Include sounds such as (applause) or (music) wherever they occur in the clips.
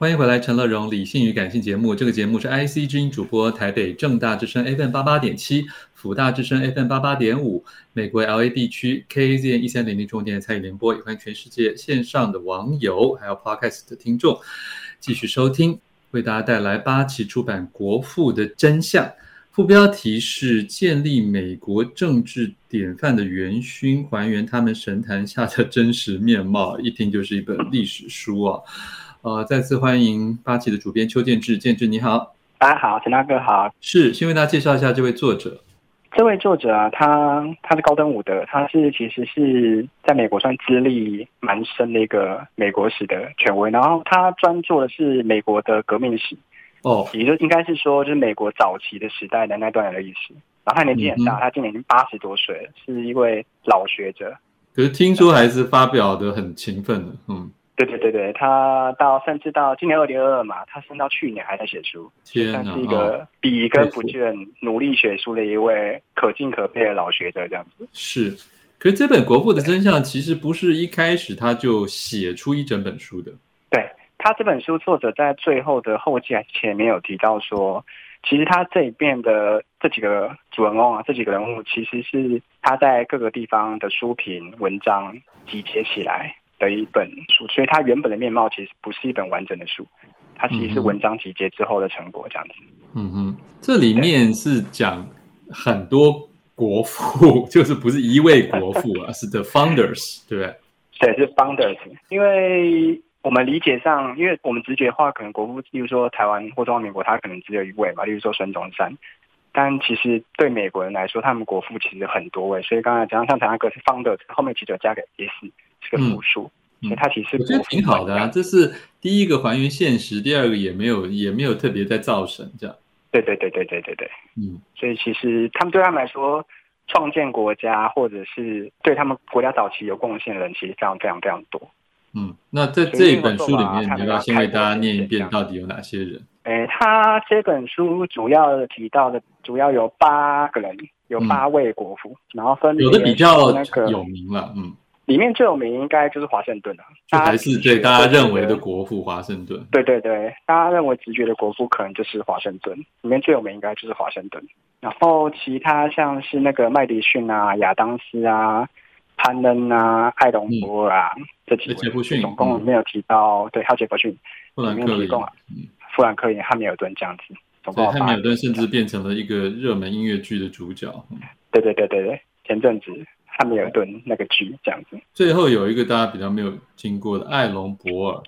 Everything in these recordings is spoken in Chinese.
欢迎回来，陈乐融理性与感性节目。这个节目是 IC 之音主播，台北正大之声 FM 八八点七，辅大之声 FM 八八点五，美国 LA 地区 KAZN 一三零零重点参与联播。也欢迎全世界线上的网友，还有 Podcast 的听众继续收听，为大家带来八旗出版《国父的真相》，副标题是“建立美国政治典范的元勋，还原他们神坛下的真实面貌”，一听就是一本历史书啊。呃，再次欢迎八旗的主编邱建志，建志你好，大家好，陈大哥好，是先为大家介绍一下这位作者。这位作者啊，他他是高登伍德，他是其实是在美国算资历蛮深的一个美国史的权威，然后他专做的是美国的革命史，哦，也就应该是说就是美国早期的时代的那段的历史。然后他年纪很大，嗯、他今年已经八十多岁了，是一位老学者。可是听说还是发表的很勤奋的，嗯。对对对对，他到甚至到今年二零二二嘛，他升到去年还在写书，天哪，算是一个笔耕不倦、努力写书的一位可敬可佩的老学者这样子。是，可是这本《国父的真相》其实不是一开始他就写出一整本书的。对，他这本书作者在最后的后记还是前面有提到说，其实他这一遍的这几个主人公啊，这几个人物其实是他在各个地方的书评文章集结起来的一本书，所以它原本的面貌其实不是一本完整的书，它其实是文章集结之后的成果这样子。嗯哼，这里面是讲很多国父，(laughs) 就是不是一位国父啊，是 The Founders，对不对？对，是 Founders。因为我们理解上，因为我们直觉的话，可能国父，例如说台湾或中华民国，他可能只有一位嘛，例如说孙中山。但其实对美国人来说，他们国父其实很多位，所以刚才讲像陈大哥是 Founders，后面其实有加个 S。是个复数，嗯、所以他其实我觉得挺好的啊。这是第一个还原现实，第二个也没有也没有特别在造神这样。对对对对对对对，嗯。所以其实他们对他们来说，创建国家或者是对他们国家早期有贡献的人，其实非常非常非常多。嗯，那在这一本书里面，你要先为大家念一遍，到底有哪些人？诶，他这本书主要提到的，主要有八个人，有八位国父，嗯、然后分有的比较那个有名了，嗯。里面最有名应该就是华盛顿了，就还是对大家认为的国父华盛顿。对对对，大家认为直觉的国父可能就是华盛顿，里面最有名应该就是华盛顿。然后其他像是那个麦迪逊啊、亚当斯啊、潘恩啊、艾隆博尔啊、嗯、这几位，总共没有提到。嗯、对，还有杰弗逊，富兰克林，富兰克林、汉密尔顿这样子。总共汉密尔顿甚至变成了一个热门音乐剧的主角。对对对对对，前阵子。汉密尔顿那个剧这样子，最后有一个大家比较没有听过的艾隆博尔。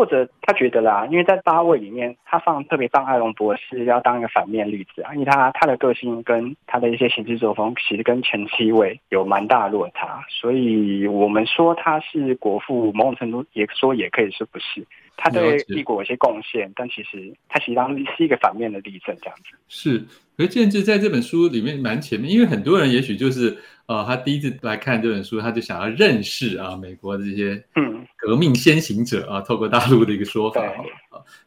或，者他觉得啦，因为在八位里面，他放特别放艾隆博士要当一个反面例子啊，因为他他的个性跟他的一些行事作风，其实跟前七位有蛮大落差，所以我们说他是国父，某种程度也说也可以说不是。他对帝国有些贡献，但其实他其实当是一个反面的例证，这样子。是，可是建志在这本书里面蛮前面，因为很多人也许就是呃，他第一次来看这本书，他就想要认识啊美国的这些嗯革命先行者啊，透过大陆的一个说法。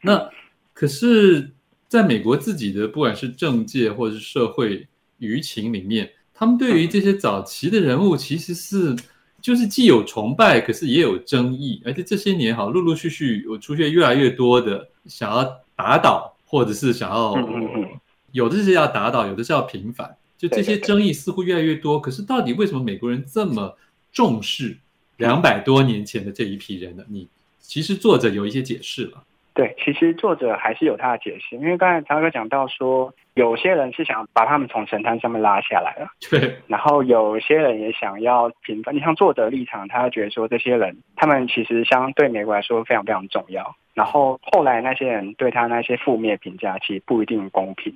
那可是在美国自己的不管是政界或者是社会舆情里面，他们对于这些早期的人物其实是。就是既有崇拜，可是也有争议，而且这些年哈，陆陆续续有出现越来越多的想要打倒，或者是想要，有的是要打倒，有的是要平反，就这些争议似乎越来越多。可是到底为什么美国人这么重视两百多年前的这一批人呢？你其实作者有一些解释了。对，其实作者还是有他的解释，因为刚才曹哥讲到说，有些人是想把他们从神坛上面拉下来了，对，然后有些人也想要平反。你像作者立场，他觉得说这些人，他们其实相对美国来说非常非常重要。然后后来那些人对他那些负面评价，其实不一定公平。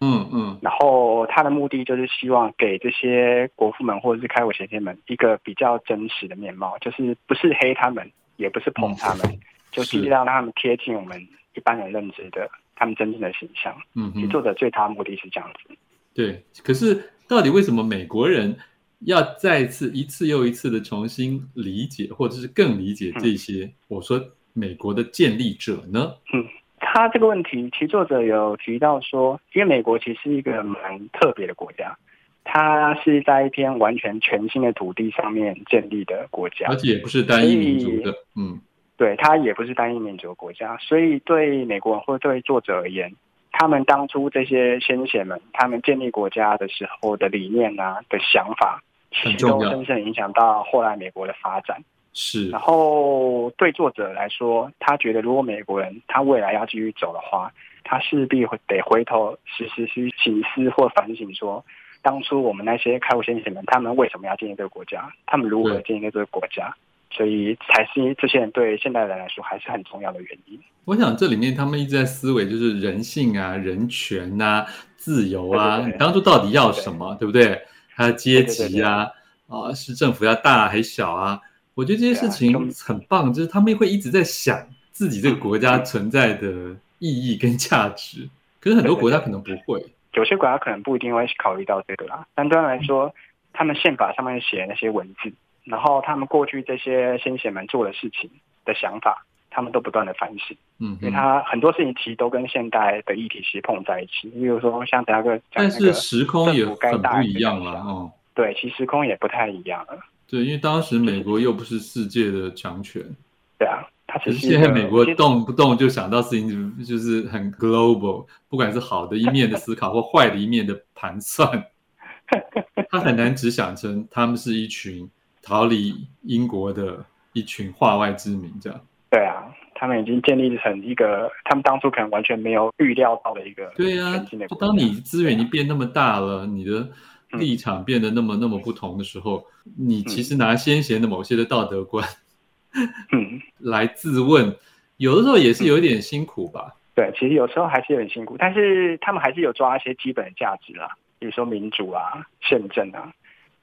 嗯嗯。然后他的目的就是希望给这些国父们或者是开国先贤们一个比较真实的面貌，就是不是黑他们，也不是捧他们。嗯就尽量让他们贴近我们一般人认知的他们真正的形象。嗯，其实作者最大的目的是这样子。对，可是到底为什么美国人要再次一次又一次的重新理解，或者是更理解这些、嗯、我说美国的建立者呢？嗯，他这个问题，其实作者有提到说，因为美国其实是一个蛮特别的国家，它是在一片完全全新的土地上面建立的国家，而且也不是单一民族的。嗯。对，它也不是单一民族的国家，所以对美国人或对作者而言，他们当初这些先贤们，他们建立国家的时候的理念啊的想法，其实都深深影响到后来美国的发展。是，然后对作者来说，他觉得如果美国人他未来要继续走的话，他势必会得回头时时去省思或反省，说当初我们那些开国先贤们，他们为什么要建立这个国家？他们如何建立这个国家？所以才是这些人对现代人来说还是很重要的原因。我想这里面他们一直在思维，就是人性啊、人权啊、自由啊，对对对，你当初到底要什么，对，不对？还有阶级啊，啊，是政府要大还是小啊？我觉得这些事情很棒，就是他们会一直在想自己这个国家存在的意义跟价值。可是很多国家可能不会，有些国家可能不一定会考虑到这个啦。单端来说，他们宪法上面写的那些文字，然后他们过去这些先贤们做的事情的想法，他们都不断的反省。嗯，因为他很多事情其实都跟现代的议题其实碰在一起。比如说像等下个，但是时空也很不一样了哦。对，其实时空也不太一样了。对，因为当时美国又不是世界的强权，对啊，他其实现在美国动不动就想到事情就是很 global，不管是好的一面的思考或坏的一面的盘算，(laughs) 他很难只想成他们是一群逃离英国的一群化外之民这样。对啊，他们已经建立成一个他们当初可能完全没有预料到的一个。对啊，就当你资源已经变那么大了，你的。立场变得那么那么不同的时候，你其实拿先贤的某些的道德观，嗯，(laughs) 来自问，有的时候也是有一点辛苦吧。对，其实有时候还是有点辛苦，但是他们还是有抓一些基本的价值啦，比如说民主啊、宪政啊，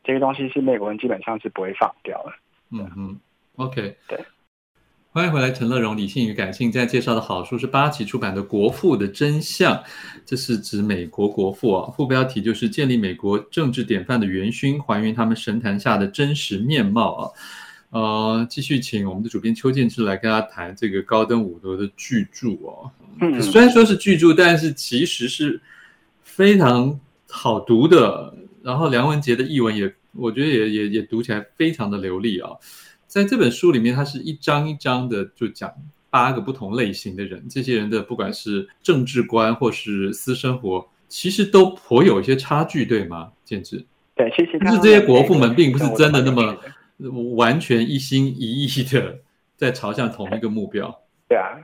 这些东西是美国人基本上是不会放掉的。嗯嗯，OK，对。欢迎回来，陈乐融，理性与感性。在介绍的好书是八旗出版的《国父的真相》，这是指美国国父啊。副标题就是建立美国政治典范的元勋，还原他们神坛下的真实面貌啊。呃，继续请我们的主编邱建志来跟大家谈这个高登伍德的巨著哦。嗯，虽然说是巨著，但是其实是非常好读的。然后梁文杰的译文也，我觉得也也也读起来非常的流利啊。在这本书里面，它是一章一章的就讲八个不同类型的人，这些人的不管是政治观或是私生活，其实都颇有一些差距，对吗？简直？对，其实但是这些国父们并不是真的那么完全一心一意的在朝向同一个目标。对啊，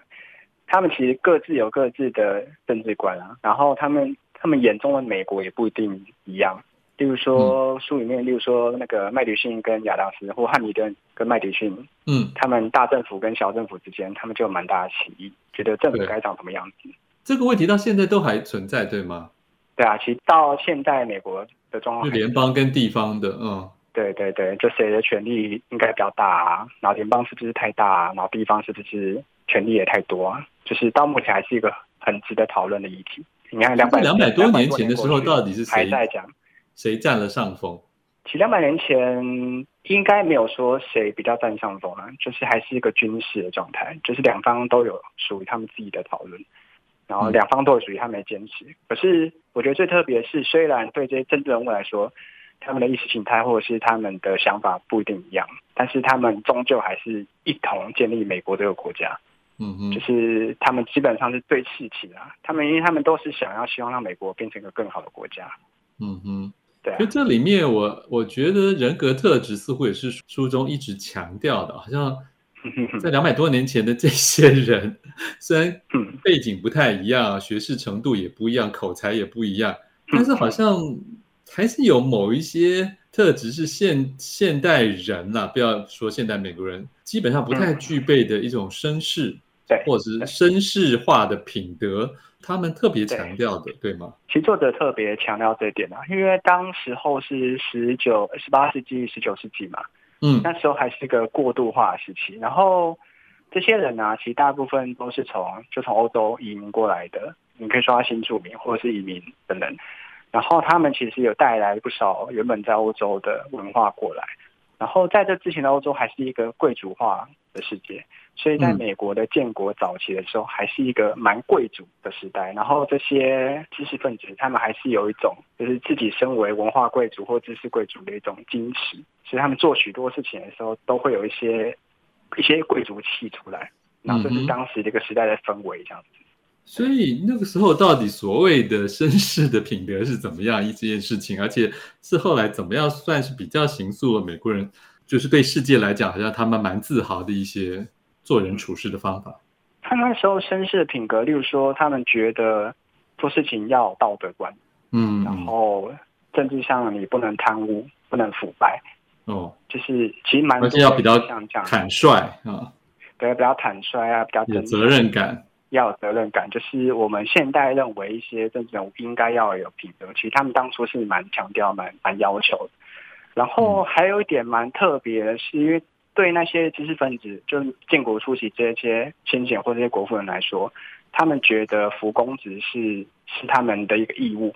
他们其实各自有各自的政治观啊，然后他们他们眼中的美国也不一定一样。例如说书里面，例如说那个麦迪逊跟亚当斯，或汉密顿跟麦迪逊，嗯，他们大政府跟小政府之间，他们就有蛮大的歧义，觉得政府该长什么样子。这个问题到现在都还存在，对吗？对啊，其实到现在美国的状况，就联邦跟地方的，嗯，对对对，就谁的权力应该比较大啊？然后联邦是不是太大啊？然后地方是不是权力也太多啊？就是到目前还是一个很值得讨论的议题。你看两百两百多年前的时候，到底是谁还在讲？谁占了上风？其实两百年前应该没有说谁比较占上风啊，就是还是一个军事的状态，就是两方都有属于他们自己的讨论，然后两方都有属于他们的坚持。可是我觉得最特别的是，虽然对这些政治人物来说，他们的意识形态或者是他们的想法不一定一样，但是他们终究还是一同建立美国这个国家。嗯嗯，就是他们基本上是对齐起啊，他们因为他们都是想要希望让美国变成一个更好的国家。嗯哼。对，就这里面我，我我觉得人格特质似乎也是书中一直强调的，好像 (laughs) 在两百多年前的这些人，虽然背景不太一样，学识程度也不一样，口才也不一样，但是好像还是有某一些特质是现现代人呐、啊，不要说现代美国人，基本上不太具备的一种绅士，或者是绅士化的品德。他们特别强调的对，对吗？其实作者特别强调这一点啊，因为当时候是十九、十八世纪、十九世纪嘛，嗯，那时候还是一个过渡化时期。然后这些人呢、啊，其实大部分都是从就从欧洲移民过来的，你可以说他新住民或者是移民等等。然后他们其实有带来不少原本在欧洲的文化过来。然后在这之前的欧洲还是一个贵族化的世界。所以，在美国的建国早期的时候，还是一个蛮贵族的时代。然后，这些知识分子他们还是有一种，就是自己身为文化贵族或知识贵族的一种矜持。所以，他们做许多事情的时候，都会有一些一些贵族气出来，然后这是当时这个时代的氛围这样子。所以那个时候到底所谓的绅士的品德是怎么样一件事情，而且是后来怎么样算是比较形塑了美国人，就是对世界来讲好像他们蛮自豪的一些做人处事的方法。他那时候绅士的品格，例如说他们觉得做事情要有道德观，嗯，然后政治上你不能贪污，不能腐败，哦，就是其实蛮多要比较坦率啊，对，比较坦率啊，比较有责任感。要有责任感，就是我们现代认为一些政治人物应该要有品德，其实他们当初是蛮强调、蛮蛮要求的。然后还有一点蛮特别的是，因为对那些知识分子，就建国初期这些先贤或这些国父人来说，他们觉得服公职是是他们的一个义务。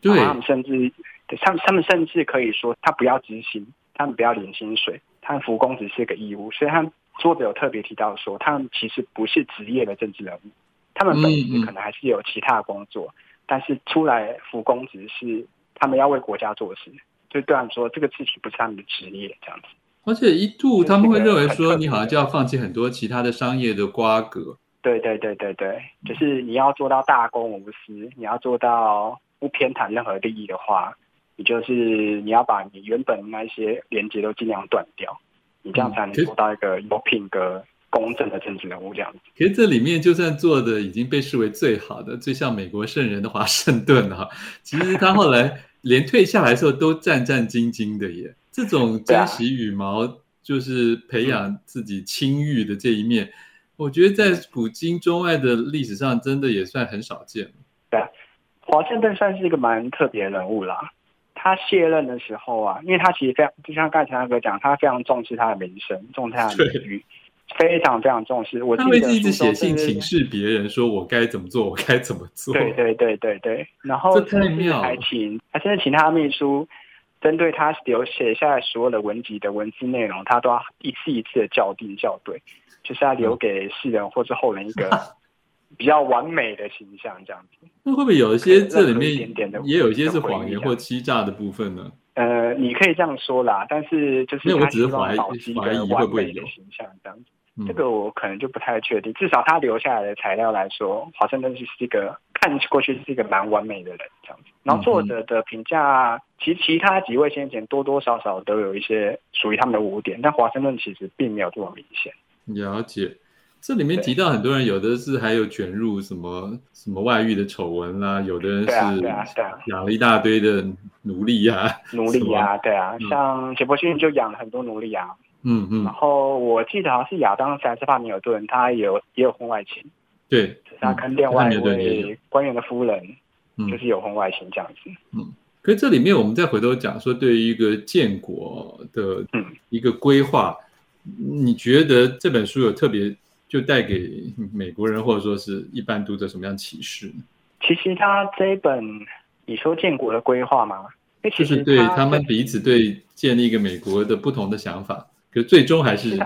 对，他们甚至他们他们甚至可以说，他不要执行，他们不要领薪水，他们服公职是一个义务，所以他们。作者有特别提到说，他们其实不是职业的政治人物，他们本质可能还是有其他的工作，嗯嗯，但是出来服公职是他们要为国家做事，就对他们说这个事情不是他们的职业这样子。而且一度他们会认为说，你好像就要放弃很多其他的商业的瓜葛。对对对对对，就是你要做到大公无私，你要做到不偏袒任何利益的话，你就是你要把你原本那些连接都尽量断掉。你这样才能做到一个有品格、公正的政治人物这样子。其实这里面就算做的已经被视为最好的、最像美国圣人的华盛顿哈，其实他后来连退下来的时候都战战兢兢的耶。这种珍惜羽毛，就是培养自己清誉的这一面，我觉得在古今中外的历史上，真的也算很少见。对，华盛顿算是一个蛮特别的人物啦。他卸任的时候啊，因为他其实非常，就像刚才那个讲，他非常重视他的名声，重视他的名誉，非常非常重视。我记得他会一直写信请示别人，说我该怎么做，我该怎么做。对对对对对。然后甚至还请，他现在请他的秘书，针对他留写下来所有的文集的文字内容，他都要一次一次的校订校对，就是要留给世人或者后人一个。比较完美的形象这样子，(laughs) 那会不会有一些这里面也有一些是谎言或欺诈的部分呢？(laughs) 呃，你可以这样说啦，但是就是我只是怀疑怀疑会不会有形象这样子，这个我可能就不太确定。至少他留下来的材料来说，华盛顿是一个看过去是一个蛮完美的人这样子。然后作者的评价，其其他几位先贤多多少少都有一些属于他们的污点，但华盛顿其实并没有这么明显。了解。这里面提到很多人，有的是还有卷入什么什么外遇的丑闻啦，有的人是养了一大堆的奴隶呀，奴隶 (laughs) 呀，对啊，像杰伯逊就养了很多奴隶啊，嗯嗯，然后我记得好像是亚当斯帕米尔顿，他也有也有婚外情，对，他跟另外一位官员的夫人，就是有婚外情这样子，嗯，可是这里面我们再回头讲说，对于一个建国的一个规划，你觉得这本书有特别？就带给美国人或者说是一般读者什么样启示？其实他这一本，你说建国的规划吗？就是对他们彼此对建立一个美国的不同的想法，可是最终还是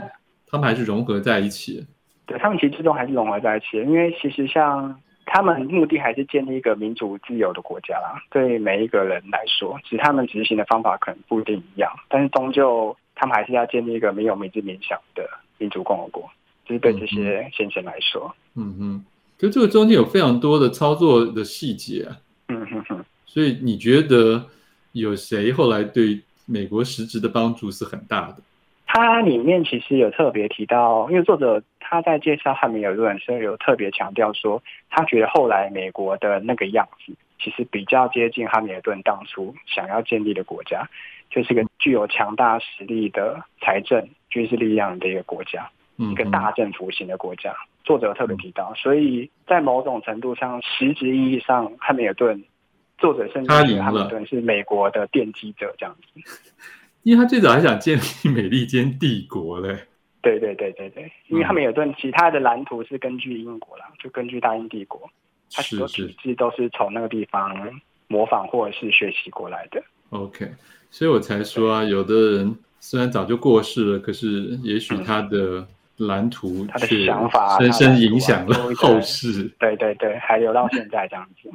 他们还是融合在一起。对，他们其实最终还是融合在一起，因为其实像他们目的还是建立一个民主自由的国家啦。对每一个人来说，其实他们执行的方法可能不一定一样，但是终究他们还是要建立一个没有民治民享的民主共和国。就是对这些先生来说，嗯哼，可是这个中间有非常多的操作的细节啊，嗯哼哼，所以你觉得有谁后来对美国实质的帮助是很大的？他里面其实有特别提到，因为作者他在介绍汉密尔顿时候有特别强调说，他觉得后来美国的那个样子，其实比较接近汉密尔顿当初想要建立的国家，就是个具有强大实力的财政军事力量的一个国家。一个大政府型的国家，作者特别提到，所以在某种程度上，实质意义上，汉密尔顿作者甚至汉密尔顿是美国的奠基者这样子，因为他最早还想建立美利坚帝国嘞。对对对对对，因为他们有段其他的蓝图是根据英国啦，就根据大英帝国，他许多体制都是从那个地方模仿或者是学习过来的。OK，所以我才说啊，有的人虽然早就过世了，可是也许他的、嗯。蓝图，他的想法深深影响了后世。对对对，还留到现在这样子。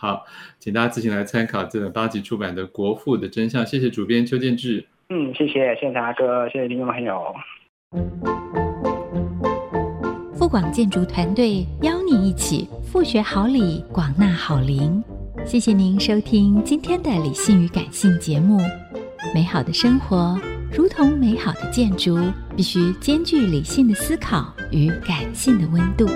好，请大家自行来参考这本八集出版的《国父的真相》。谢谢主编邱建志。嗯，谢谢，谢谢大哥，谢谢听众朋友。富广建筑团队邀你一起富学好礼，广纳好邻。谢谢您收听今天的理性与感性节目。美好的生活如同美好的建筑，必须兼具理性的思考与感性的温度。